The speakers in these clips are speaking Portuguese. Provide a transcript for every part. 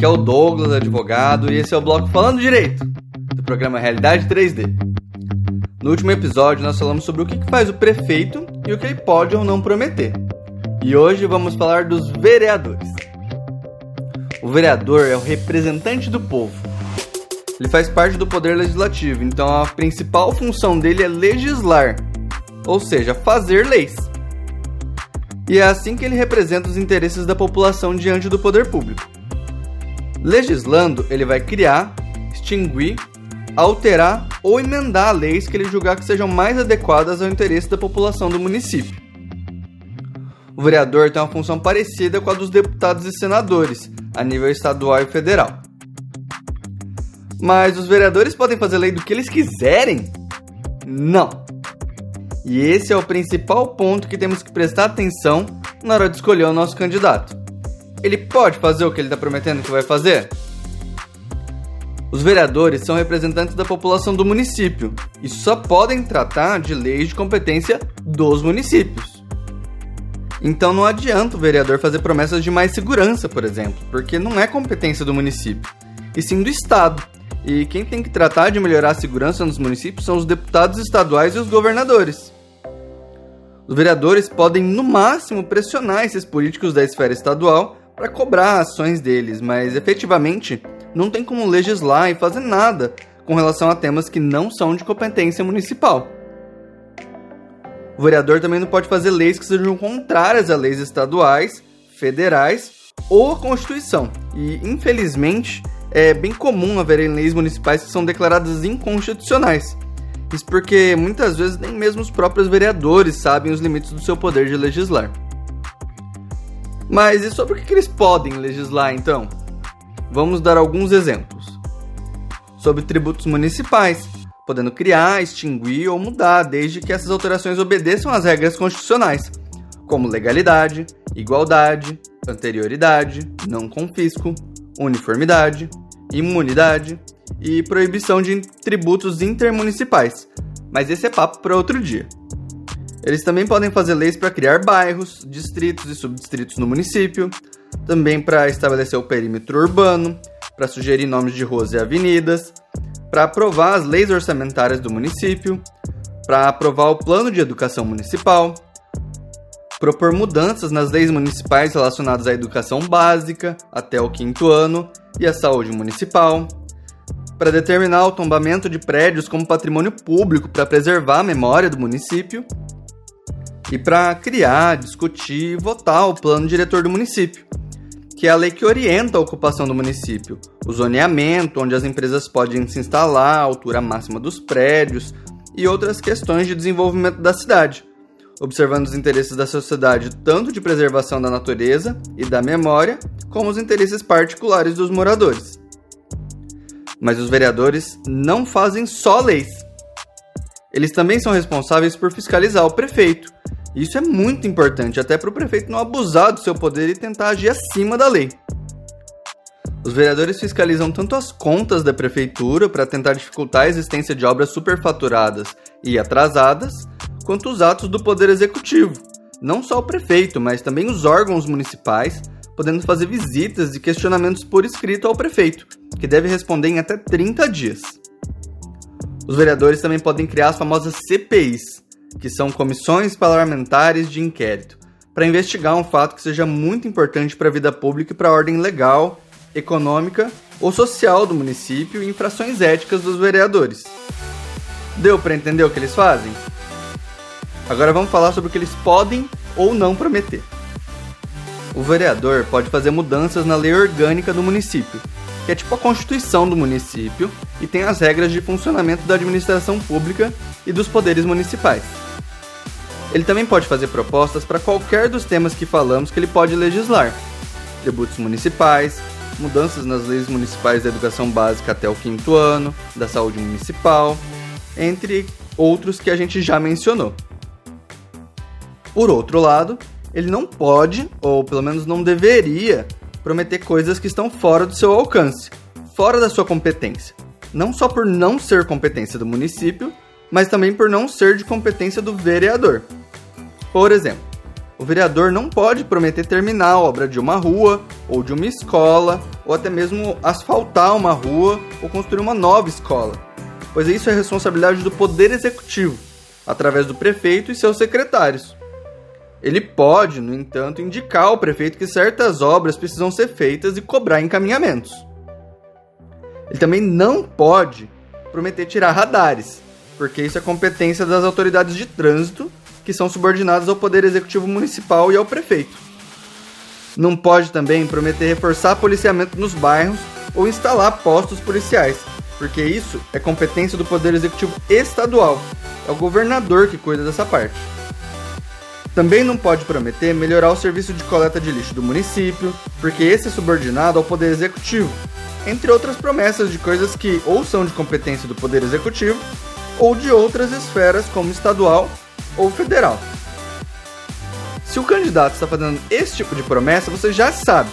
Aqui é o Douglas, advogado, e esse é o bloco Falando Direito, do programa Realidade 3D. No último episódio, nós falamos sobre o que faz o prefeito e o que ele pode ou não prometer. E hoje vamos falar dos vereadores. O vereador é o representante do povo. Ele faz parte do poder legislativo, então a principal função dele é legislar, ou seja, fazer leis. E é assim que ele representa os interesses da população diante do poder público. Legislando, ele vai criar, extinguir, alterar ou emendar leis que ele julgar que sejam mais adequadas ao interesse da população do município. O vereador tem uma função parecida com a dos deputados e senadores, a nível estadual e federal. Mas os vereadores podem fazer lei do que eles quiserem? Não. E esse é o principal ponto que temos que prestar atenção na hora de escolher o nosso candidato. Ele pode fazer o que ele está prometendo que vai fazer? Os vereadores são representantes da população do município e só podem tratar de leis de competência dos municípios. Então não adianta o vereador fazer promessas de mais segurança, por exemplo, porque não é competência do município, e sim do Estado. E quem tem que tratar de melhorar a segurança nos municípios são os deputados estaduais e os governadores. Os vereadores podem, no máximo, pressionar esses políticos da esfera estadual para cobrar ações deles, mas efetivamente não tem como legislar e fazer nada com relação a temas que não são de competência municipal. O vereador também não pode fazer leis que sejam contrárias a leis estaduais, federais ou a Constituição. E, infelizmente, é bem comum haver leis municipais que são declaradas inconstitucionais. Isso porque muitas vezes nem mesmo os próprios vereadores sabem os limites do seu poder de legislar. Mas e sobre o que eles podem legislar então? Vamos dar alguns exemplos. Sobre tributos municipais, podendo criar, extinguir ou mudar, desde que essas alterações obedeçam às regras constitucionais, como legalidade, igualdade, anterioridade, não confisco, uniformidade, imunidade e proibição de tributos intermunicipais. Mas esse é papo para outro dia. Eles também podem fazer leis para criar bairros, distritos e subdistritos no município, também para estabelecer o perímetro urbano, para sugerir nomes de ruas e avenidas, para aprovar as leis orçamentárias do município, para aprovar o plano de educação municipal, propor mudanças nas leis municipais relacionadas à educação básica até o quinto ano e à saúde municipal, para determinar o tombamento de prédios como patrimônio público para preservar a memória do município e para criar, discutir e votar o plano diretor do município, que é a lei que orienta a ocupação do município, o zoneamento, onde as empresas podem se instalar, a altura máxima dos prédios e outras questões de desenvolvimento da cidade observando os interesses da sociedade tanto de preservação da natureza e da memória, como os interesses particulares dos moradores. Mas os vereadores não fazem só leis. Eles também são responsáveis por fiscalizar o prefeito. Isso é muito importante, até para o prefeito não abusar do seu poder e tentar agir acima da lei. Os vereadores fiscalizam tanto as contas da prefeitura para tentar dificultar a existência de obras superfaturadas e atrasadas, quanto os atos do Poder Executivo, não só o prefeito, mas também os órgãos municipais, podendo fazer visitas e questionamentos por escrito ao prefeito, que deve responder em até 30 dias. Os vereadores também podem criar as famosas CPIs, que são comissões parlamentares de inquérito, para investigar um fato que seja muito importante para a vida pública e para a ordem legal, econômica ou social do município e infrações éticas dos vereadores. Deu para entender o que eles fazem? Agora vamos falar sobre o que eles podem ou não prometer. O vereador pode fazer mudanças na lei orgânica do município, que é tipo a constituição do município e tem as regras de funcionamento da administração pública e dos poderes municipais. Ele também pode fazer propostas para qualquer dos temas que falamos que ele pode legislar: tributos municipais, mudanças nas leis municipais da educação básica até o quinto ano, da saúde municipal, entre outros que a gente já mencionou. Por outro lado, ele não pode, ou pelo menos não deveria, prometer coisas que estão fora do seu alcance, fora da sua competência. Não só por não ser competência do município, mas também por não ser de competência do vereador. Por exemplo, o vereador não pode prometer terminar a obra de uma rua, ou de uma escola, ou até mesmo asfaltar uma rua ou construir uma nova escola, pois isso é responsabilidade do Poder Executivo, através do prefeito e seus secretários. Ele pode, no entanto, indicar ao prefeito que certas obras precisam ser feitas e cobrar encaminhamentos. Ele também não pode prometer tirar radares, porque isso é competência das autoridades de trânsito, que são subordinadas ao Poder Executivo Municipal e ao prefeito. Não pode também prometer reforçar policiamento nos bairros ou instalar postos policiais, porque isso é competência do Poder Executivo Estadual. É o governador que cuida dessa parte. Também não pode prometer melhorar o serviço de coleta de lixo do município, porque esse é subordinado ao Poder Executivo, entre outras promessas de coisas que ou são de competência do Poder Executivo ou de outras esferas, como estadual ou federal. Se o candidato está fazendo esse tipo de promessa, você já sabe.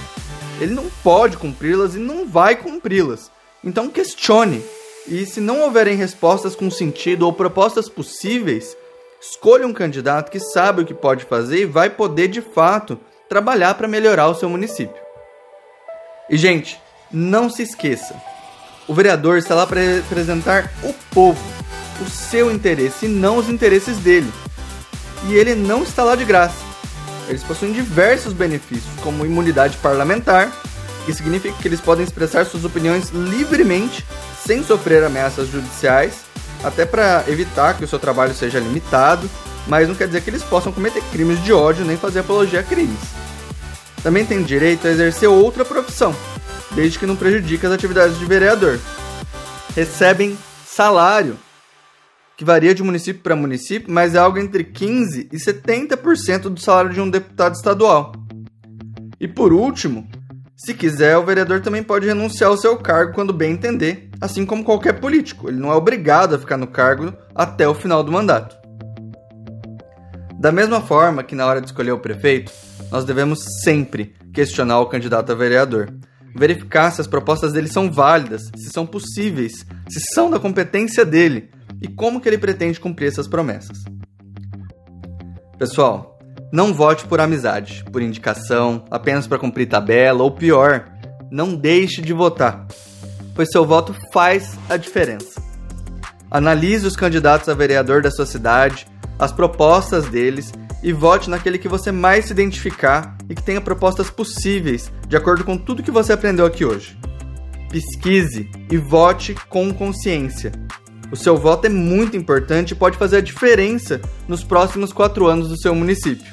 Ele não pode cumpri-las e não vai cumpri-las. Então questione. E se não houverem respostas com sentido ou propostas possíveis, escolha um candidato que sabe o que pode fazer e vai poder de fato trabalhar para melhorar o seu município. E gente, não se esqueça: o vereador está lá para representar o povo, o seu interesse e não os interesses dele. E ele não está lá de graça. Eles possuem diversos benefícios, como imunidade parlamentar, que significa que eles podem expressar suas opiniões livremente, sem sofrer ameaças judiciais, até para evitar que o seu trabalho seja limitado, mas não quer dizer que eles possam cometer crimes de ódio nem fazer apologia a crimes. Também tem direito a exercer outra profissão, desde que não prejudique as atividades de vereador. Recebem salário, que varia de município para município, mas é algo entre 15% e 70% do salário de um deputado estadual. E por último, se quiser, o vereador também pode renunciar ao seu cargo quando bem entender, assim como qualquer político. Ele não é obrigado a ficar no cargo até o final do mandato. Da mesma forma que na hora de escolher o prefeito, nós devemos sempre questionar o candidato a vereador, verificar se as propostas dele são válidas, se são possíveis, se são da competência dele e como que ele pretende cumprir essas promessas. Pessoal, não vote por amizade, por indicação, apenas para cumprir tabela ou pior, não deixe de votar, pois seu voto faz a diferença. Analise os candidatos a vereador da sua cidade, as propostas deles e vote naquele que você mais se identificar e que tenha propostas possíveis de acordo com tudo que você aprendeu aqui hoje. Pesquise e vote com consciência. O seu voto é muito importante e pode fazer a diferença nos próximos quatro anos do seu município.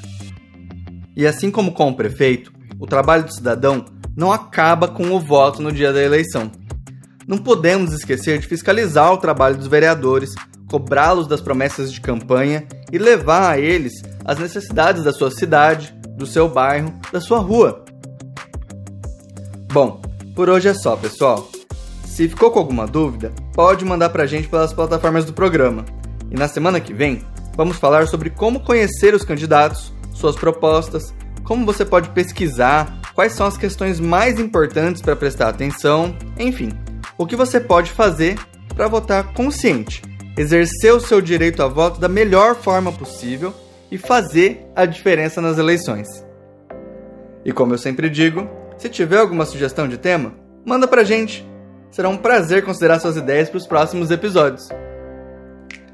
E assim como com o prefeito, o trabalho do cidadão não acaba com o voto no dia da eleição. Não podemos esquecer de fiscalizar o trabalho dos vereadores, cobrá-los das promessas de campanha e levar a eles as necessidades da sua cidade, do seu bairro, da sua rua. Bom, por hoje é só, pessoal. Se ficou com alguma dúvida, pode mandar pra gente pelas plataformas do programa. E na semana que vem, vamos falar sobre como conhecer os candidatos, suas propostas, como você pode pesquisar, quais são as questões mais importantes para prestar atenção, enfim, o que você pode fazer para votar consciente, exercer o seu direito a voto da melhor forma possível e fazer a diferença nas eleições. E como eu sempre digo, se tiver alguma sugestão de tema, manda pra gente. Será um prazer considerar suas ideias para os próximos episódios.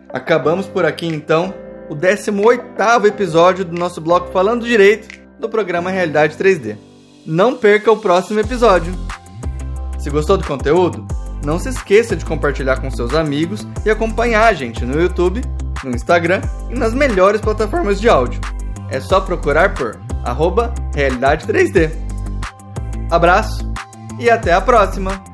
Acabamos por aqui então o 18º episódio do nosso bloco Falando Direito do programa Realidade 3D. Não perca o próximo episódio. Se gostou do conteúdo, não se esqueça de compartilhar com seus amigos e acompanhar a gente no YouTube, no Instagram e nas melhores plataformas de áudio. É só procurar por arroba Realidade 3D. Abraço e até a próxima!